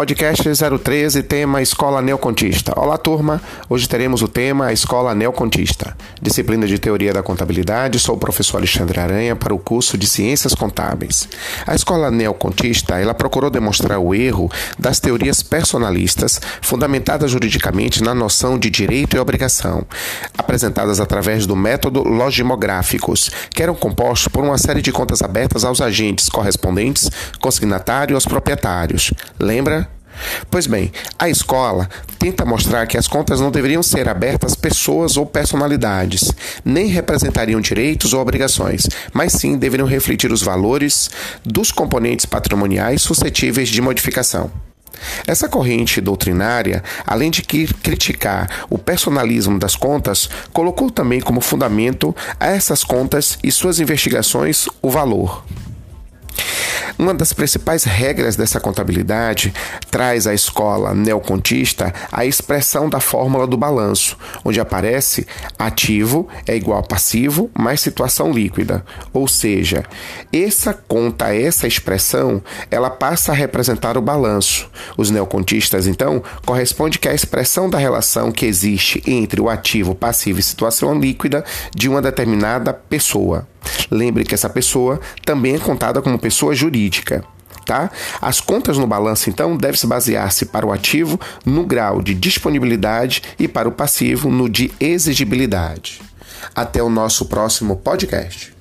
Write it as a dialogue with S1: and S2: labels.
S1: Podcast 013, tema Escola Neocontista. Olá, turma. Hoje teremos o tema Escola Neocontista. Disciplina de Teoria da Contabilidade. Sou o professor Alexandre Aranha para o curso de Ciências Contábeis. A Escola Neocontista, ela procurou demonstrar o erro das teorias personalistas, fundamentadas juridicamente na noção de direito e obrigação, apresentadas através do método logimográficos, que eram compostos por uma série de contas abertas aos agentes correspondentes, consignatário e aos proprietários. Lembra? Pois bem, a escola tenta mostrar que as contas não deveriam ser abertas pessoas ou personalidades, nem representariam direitos ou obrigações, mas sim deveriam refletir os valores dos componentes patrimoniais suscetíveis de modificação. Essa corrente doutrinária, além de criticar o personalismo das contas, colocou também como fundamento a essas contas e suas investigações o valor. Uma das principais regras dessa contabilidade traz à escola neocontista a expressão da fórmula do balanço, onde aparece ativo é igual a passivo mais situação líquida. Ou seja, essa conta, essa expressão, ela passa a representar o balanço. Os neocontistas, então, corresponde que a expressão da relação que existe entre o ativo, passivo e situação líquida de uma determinada pessoa. Lembre que essa pessoa também é contada como pessoa jurídica. Tá? As contas no balanço, então, devem se basear-se para o ativo no grau de disponibilidade e para o passivo no de exigibilidade. Até o nosso próximo podcast.